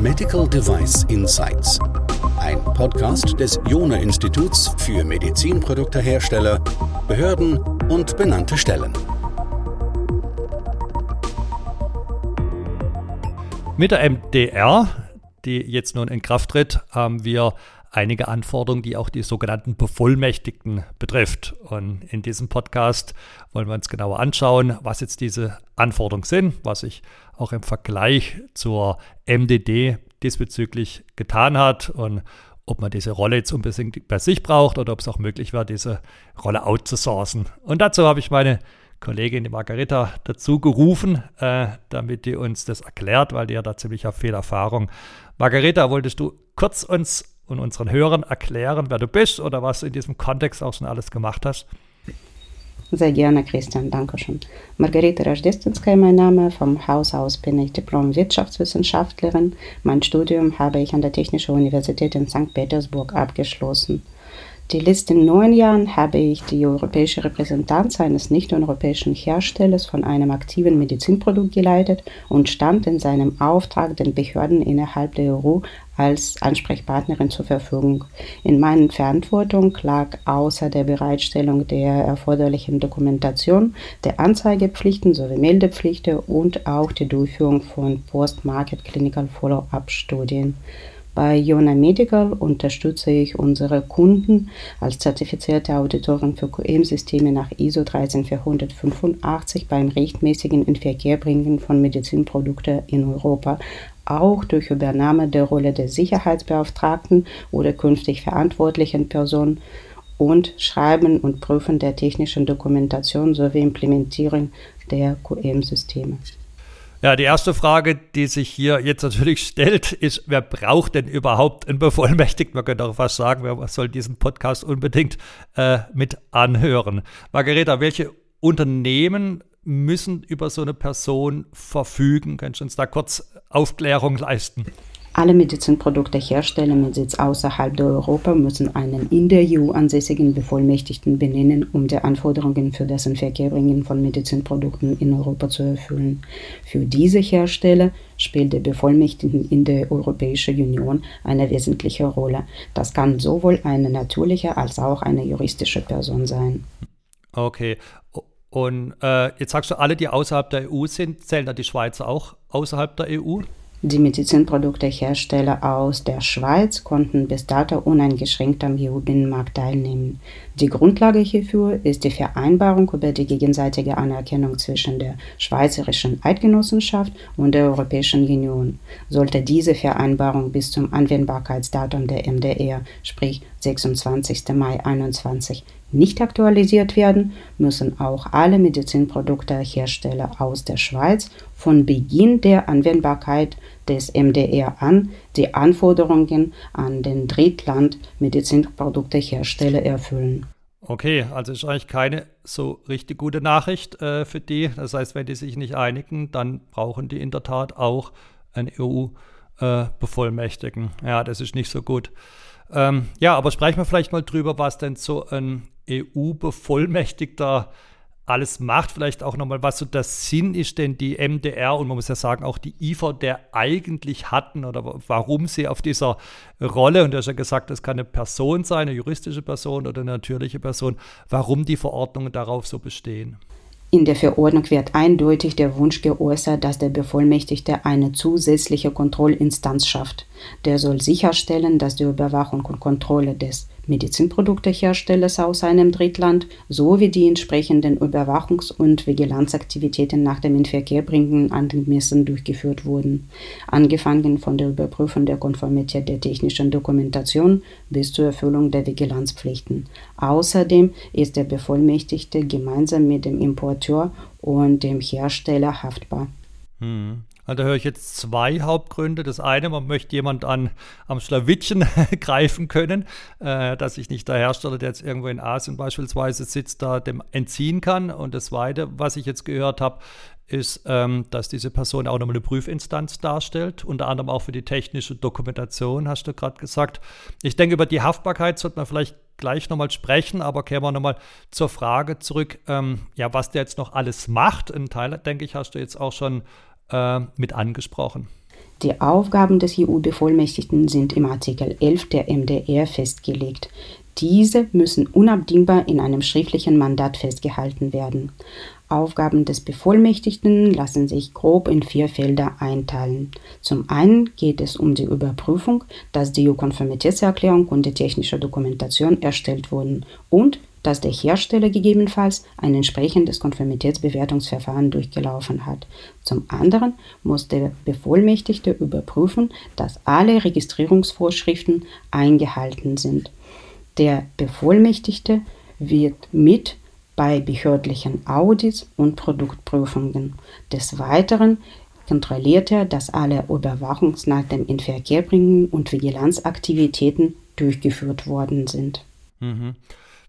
Medical Device Insights. Ein Podcast des Jona Instituts für Medizinproduktehersteller, Behörden und benannte Stellen. Mit der MDR, die jetzt nun in Kraft tritt, haben wir einige Anforderungen, die auch die sogenannten Bevollmächtigten betrifft. Und in diesem Podcast wollen wir uns genauer anschauen, was jetzt diese Anforderungen sind, was sich auch im Vergleich zur MDD diesbezüglich getan hat und ob man diese Rolle jetzt unbedingt bei sich braucht oder ob es auch möglich wäre, diese Rolle outzusourcen. Und dazu habe ich meine Kollegin die Margareta dazu gerufen, äh, damit die uns das erklärt, weil die ja da ziemlich viel Erfahrung. Margareta, wolltest du kurz uns und unseren Hörern erklären, wer du bist oder was du in diesem Kontext auch schon alles gemacht hast? Sehr gerne, Christian, danke schön. Margarete Rajdestenskaya, mein Name. Vom Haus aus bin ich Diplom-Wirtschaftswissenschaftlerin. Mein Studium habe ich an der Technischen Universität in St. Petersburg abgeschlossen. Die letzten neun Jahren habe ich die europäische Repräsentanz eines nicht-europäischen Herstellers von einem aktiven Medizinprodukt geleitet und stand in seinem Auftrag den Behörden innerhalb der EU als Ansprechpartnerin zur Verfügung. In meinen Verantwortung lag außer der Bereitstellung der erforderlichen Dokumentation, der Anzeigepflichten sowie Meldepflichten und auch die Durchführung von Post-Market Clinical Follow-up-Studien. Bei Iona Medical unterstütze ich unsere Kunden als zertifizierte Auditorin für QM-Systeme nach ISO 13485 beim rechtmäßigen Inverkehrbringen von Medizinprodukten in Europa, auch durch Übernahme der Rolle des Sicherheitsbeauftragten oder künftig verantwortlichen Person und Schreiben und Prüfen der technischen Dokumentation sowie Implementierung der QM-Systeme. Ja, die erste Frage, die sich hier jetzt natürlich stellt, ist, wer braucht denn überhaupt einen Bevollmächtigten? Man könnte auch fast sagen, wer soll diesen Podcast unbedingt äh, mit anhören? Margareta, welche Unternehmen müssen über so eine Person verfügen? Kannst du uns da kurz Aufklärung leisten? Alle Medizinproduktehersteller mit Sitz außerhalb der Europa müssen einen in der EU ansässigen Bevollmächtigten benennen, um die Anforderungen für das Inverkehrbringen von Medizinprodukten in Europa zu erfüllen. Für diese Hersteller spielt der Bevollmächtigten in der Europäischen Union eine wesentliche Rolle. Das kann sowohl eine natürliche als auch eine juristische Person sein. Okay. Und äh, jetzt sagst du, alle, die außerhalb der EU sind, zählen da die Schweizer auch außerhalb der EU? Die Medizinproduktehersteller aus der Schweiz konnten bis dato uneingeschränkt am EU-Binnenmarkt teilnehmen. Die Grundlage hierfür ist die Vereinbarung über die gegenseitige Anerkennung zwischen der Schweizerischen Eidgenossenschaft und der Europäischen Union. Sollte diese Vereinbarung bis zum Anwendbarkeitsdatum der MDR, sprich 26. Mai 2021, nicht aktualisiert werden, müssen auch alle Medizinproduktehersteller aus der Schweiz von Beginn der Anwendbarkeit des MDR an die Anforderungen an den Drittland Medizinproduktehersteller erfüllen. Okay, also ist eigentlich keine so richtig gute Nachricht äh, für die. Das heißt, wenn die sich nicht einigen, dann brauchen die in der Tat auch einen EU-Bevollmächtigen. Äh, ja, das ist nicht so gut. Ähm, ja, aber sprechen wir vielleicht mal drüber, was denn so ein EU-Bevollmächtigter alles macht. Vielleicht auch nochmal, was so der Sinn ist, denn die MDR und man muss ja sagen, auch die IFA, der eigentlich hatten oder warum sie auf dieser Rolle, und du hast ja gesagt, das kann eine Person sein, eine juristische Person oder eine natürliche Person, warum die Verordnungen darauf so bestehen. In der Verordnung wird eindeutig der Wunsch geäußert, dass der Bevollmächtigte eine zusätzliche Kontrollinstanz schafft. Der soll sicherstellen, dass die Überwachung und Kontrolle des Medizinprodukteherstellers aus einem Drittland sowie die entsprechenden Überwachungs- und Vigilanzaktivitäten nach dem Inverkehrbringen angemessen durchgeführt wurden, angefangen von der Überprüfung der Konformität der technischen Dokumentation bis zur Erfüllung der Vigilanzpflichten. Außerdem ist der Bevollmächtigte gemeinsam mit dem Importeur und dem Hersteller haftbar. Hm. Da höre ich jetzt zwei Hauptgründe. Das eine, man möchte jemand an, am Schlawittchen greifen können, äh, dass sich nicht der Hersteller, der jetzt irgendwo in Asien beispielsweise sitzt, da dem entziehen kann. Und das zweite, was ich jetzt gehört habe, ist, ähm, dass diese Person auch nochmal eine Prüfinstanz darstellt, unter anderem auch für die technische Dokumentation, hast du gerade gesagt. Ich denke, über die Haftbarkeit sollte man vielleicht gleich nochmal sprechen, aber kehren wir nochmal zur Frage zurück, ähm, ja, was der jetzt noch alles macht. Ein Teil, denke ich, hast du jetzt auch schon äh, mit angesprochen. Die Aufgaben des EU-Bevollmächtigten sind im Artikel 11 der MDR festgelegt. Diese müssen unabdingbar in einem schriftlichen Mandat festgehalten werden. Aufgaben des Bevollmächtigten lassen sich grob in vier Felder einteilen. Zum einen geht es um die Überprüfung, dass die EU-Konformitätserklärung und die technische Dokumentation erstellt wurden und dass der Hersteller gegebenenfalls ein entsprechendes Konformitätsbewertungsverfahren durchgelaufen hat. Zum anderen muss der Bevollmächtigte überprüfen, dass alle Registrierungsvorschriften eingehalten sind. Der Bevollmächtigte wird mit bei behördlichen Audits und Produktprüfungen. Des Weiteren kontrolliert er, dass alle Überwachungsnachten in Verkehr bringen und Vigilanzaktivitäten durchgeführt worden sind. Mhm.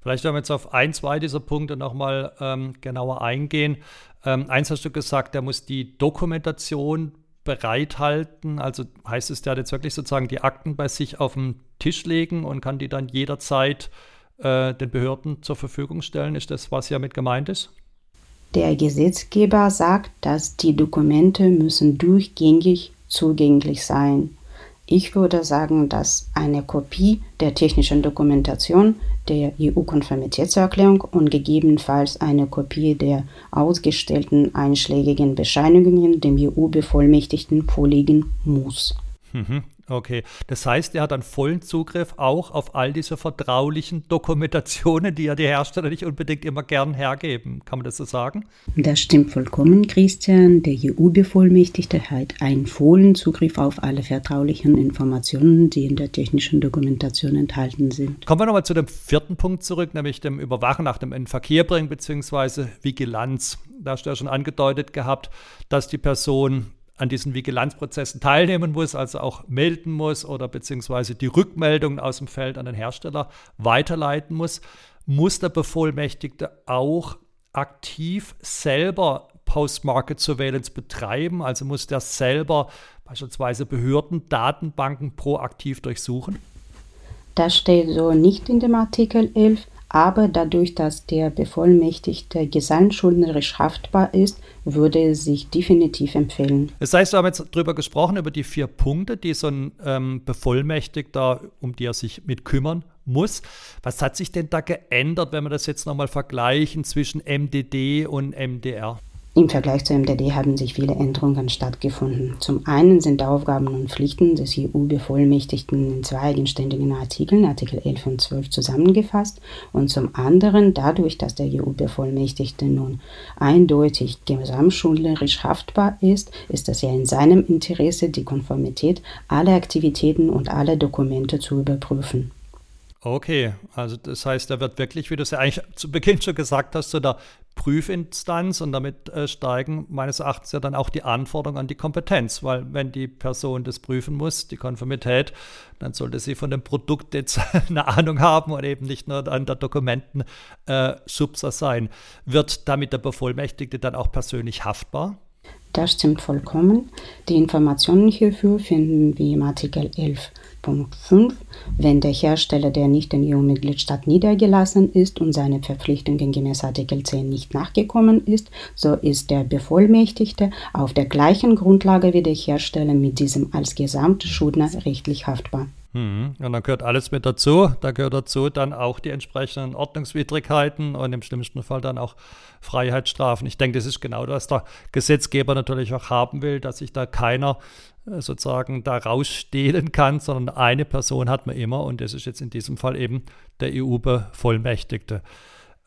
Vielleicht werden wir jetzt auf ein, zwei dieser Punkte nochmal ähm, genauer eingehen. Ähm, eins hast du gesagt, er muss die Dokumentation bereithalten. Also heißt es, der hat jetzt wirklich sozusagen die Akten bei sich auf dem Tisch legen und kann die dann jederzeit äh, den Behörden zur Verfügung stellen. Ist das, was hier mit gemeint ist? Der Gesetzgeber sagt, dass die Dokumente müssen durchgängig zugänglich sein. Ich würde sagen, dass eine Kopie der technischen Dokumentation der EU-Konformitätserklärung und gegebenenfalls eine Kopie der ausgestellten einschlägigen Bescheinigungen dem EU-Bevollmächtigten vorliegen muss. Mhm. Okay, das heißt, er hat dann vollen Zugriff auch auf all diese vertraulichen Dokumentationen, die ja die Hersteller nicht unbedingt immer gern hergeben. Kann man das so sagen? Das stimmt vollkommen, Christian. Der EU-Bevollmächtigte hat einen vollen Zugriff auf alle vertraulichen Informationen, die in der technischen Dokumentation enthalten sind. Kommen wir nochmal zu dem vierten Punkt zurück, nämlich dem Überwachen nach dem Verkehr bringen bzw. Vigilanz. Da hast du ja schon angedeutet gehabt, dass die Person an diesen Vigilanzprozessen teilnehmen muss, also auch melden muss oder beziehungsweise die Rückmeldungen aus dem Feld an den Hersteller weiterleiten muss, muss der Bevollmächtigte auch aktiv selber Post-Market Surveillance betreiben, also muss der selber beispielsweise Behörden, Datenbanken proaktiv durchsuchen? Das steht so nicht in dem Artikel 11, aber dadurch, dass der Bevollmächtigte gesamtschuldnerisch haftbar ist, würde es sich definitiv empfehlen. Das heißt, wir haben jetzt darüber gesprochen, über die vier Punkte, die so ein ähm, Bevollmächtigter, um die er sich mit kümmern muss. Was hat sich denn da geändert, wenn wir das jetzt nochmal vergleichen zwischen MDD und MDR? Im Vergleich zur MDD haben sich viele Änderungen stattgefunden. Zum einen sind Aufgaben und Pflichten des EU-Bevollmächtigten in zwei eigenständigen Artikeln, Artikel 11 und 12, zusammengefasst und zum anderen dadurch, dass der EU-Bevollmächtigte nun eindeutig gesamtschuldnerisch haftbar ist, ist es ja in seinem Interesse, die Konformität aller Aktivitäten und aller Dokumente zu überprüfen. Okay, also das heißt, er wird wirklich, wie du es ja eigentlich zu Beginn schon gesagt hast, zu der Prüfinstanz und damit äh, steigen meines Erachtens ja dann auch die Anforderungen an die Kompetenz, weil wenn die Person das prüfen muss, die Konformität, dann sollte sie von dem Produkt jetzt eine Ahnung haben und eben nicht nur an der Dokumenten äh, sein. Wird damit der Bevollmächtigte dann auch persönlich haftbar? Das stimmt vollkommen. Die Informationen hierfür finden wir im Artikel 11 Punkt 5. Wenn der Hersteller der nicht in EU-Mitgliedstaat niedergelassen ist und seine Verpflichtungen gemäß Artikel 10 nicht nachgekommen ist, so ist der Bevollmächtigte auf der gleichen Grundlage wie der Hersteller mit diesem als Gesamtschuldner rechtlich haftbar. Mhm. Und dann gehört alles mit dazu. Da gehört dazu dann auch die entsprechenden Ordnungswidrigkeiten und im schlimmsten Fall dann auch Freiheitsstrafen. Ich denke, das ist genau das, was der Gesetzgeber natürlich auch haben will, dass sich da keiner äh, sozusagen da rausstehlen kann, sondern eine Person hat man immer und das ist jetzt in diesem Fall eben der EU-Bevollmächtigte.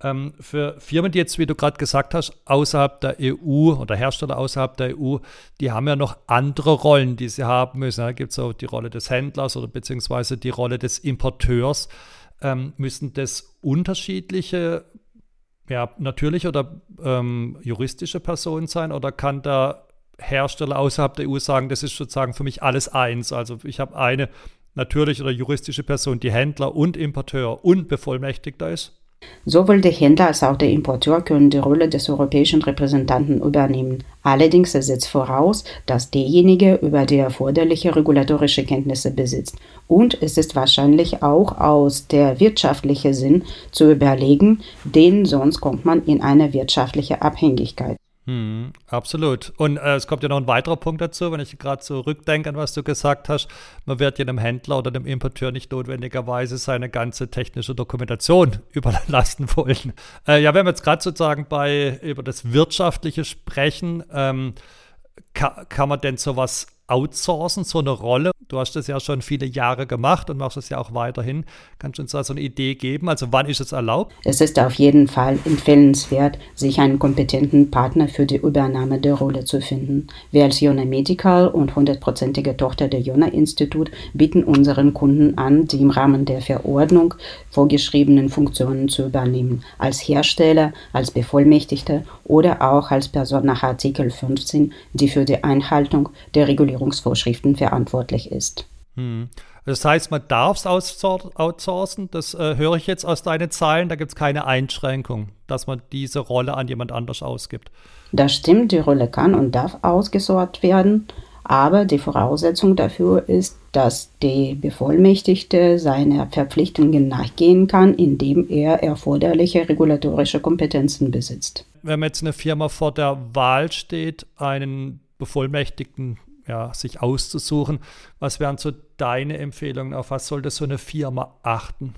Ähm, für Firmen, die jetzt, wie du gerade gesagt hast, außerhalb der EU oder Hersteller außerhalb der EU, die haben ja noch andere Rollen, die sie haben müssen. Da gibt es auch die Rolle des Händlers oder beziehungsweise die Rolle des Importeurs. Ähm, müssen das unterschiedliche, ja, natürliche oder ähm, juristische Personen sein oder kann da Hersteller außerhalb der EU sagen, das ist sozusagen für mich alles eins. Also ich habe eine natürliche oder juristische Person, die Händler und Importeur und Bevollmächtigter ist. Sowohl der Händler als auch der Importeur können die Rolle des europäischen Repräsentanten übernehmen. Allerdings setzt voraus, dass derjenige über die erforderliche regulatorische Kenntnisse besitzt. Und es ist wahrscheinlich auch aus der wirtschaftlichen Sinn zu überlegen, denn sonst kommt man in eine wirtschaftliche Abhängigkeit. Hm, absolut. Und äh, es kommt ja noch ein weiterer Punkt dazu, wenn ich gerade zurückdenke an was du gesagt hast. Man wird ja dem Händler oder dem Importeur nicht notwendigerweise seine ganze technische Dokumentation überlassen wollen. Äh, ja, wenn wir jetzt gerade sozusagen bei über das Wirtschaftliche sprechen, ähm, kann, kann man denn sowas outsourcen, so eine Rolle? Du hast das ja schon viele Jahre gemacht und machst es ja auch weiterhin. Kannst du uns da so eine Idee geben? Also wann ist es erlaubt? Es ist auf jeden Fall empfehlenswert, sich einen kompetenten Partner für die Übernahme der Rolle zu finden. Wir als Jona Medical und hundertprozentige Tochter der Jona Institut bieten unseren Kunden an, die im Rahmen der Verordnung vorgeschriebenen Funktionen zu übernehmen. Als Hersteller, als Bevollmächtigte oder auch als Person nach Artikel 15, die für die Einhaltung der Regulierungsvorschriften verantwortlich ist. Hm. Das heißt, man darf es outsourcen, das äh, höre ich jetzt aus deinen Zahlen, da gibt es keine Einschränkung, dass man diese Rolle an jemand anders ausgibt. Das stimmt, die Rolle kann und darf ausgesorgt werden, aber die Voraussetzung dafür ist, dass der Bevollmächtigte seiner Verpflichtungen nachgehen kann, indem er erforderliche regulatorische Kompetenzen besitzt. Wenn jetzt eine Firma vor der Wahl steht, einen Bevollmächtigten ja, sich auszusuchen. Was wären so deine Empfehlungen? Auf was sollte so eine Firma achten?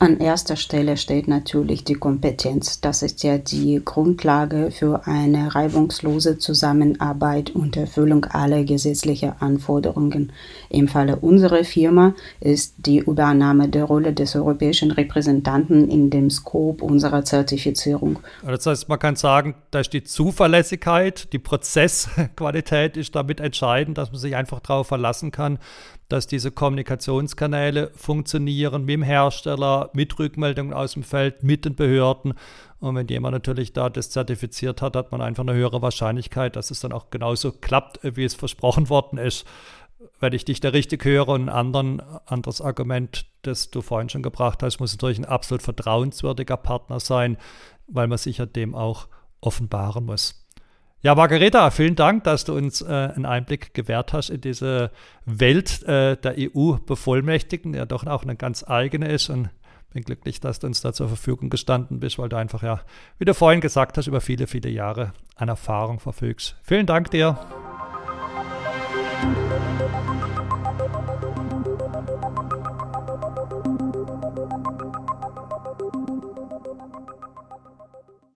An erster Stelle steht natürlich die Kompetenz. Das ist ja die Grundlage für eine reibungslose Zusammenarbeit und Erfüllung aller gesetzlichen Anforderungen. Im Falle unserer Firma ist die Übernahme der Rolle des europäischen Repräsentanten in dem Scope unserer Zertifizierung. Das heißt, man kann sagen, da die Zuverlässigkeit, die Prozessqualität ist damit entscheidend, dass man sich einfach darauf verlassen kann, dass diese Kommunikationskanäle funktionieren mit dem Hersteller, mit Rückmeldungen aus dem Feld, mit den Behörden. Und wenn jemand natürlich da das zertifiziert hat, hat man einfach eine höhere Wahrscheinlichkeit, dass es dann auch genauso klappt, wie es versprochen worden ist. Wenn ich dich da richtig höre und ein anderen, anderes Argument, das du vorhin schon gebracht hast, muss natürlich ein absolut vertrauenswürdiger Partner sein, weil man sich ja dem auch offenbaren muss. Ja, Margareta, vielen Dank, dass du uns äh, einen Einblick gewährt hast in diese Welt äh, der EU-Bevollmächtigten, die ja doch auch eine ganz eigene ist. Und bin glücklich, dass du uns da zur Verfügung gestanden bist, weil du einfach ja, wie du vorhin gesagt hast, über viele, viele Jahre an Erfahrung verfügst. Vielen Dank dir.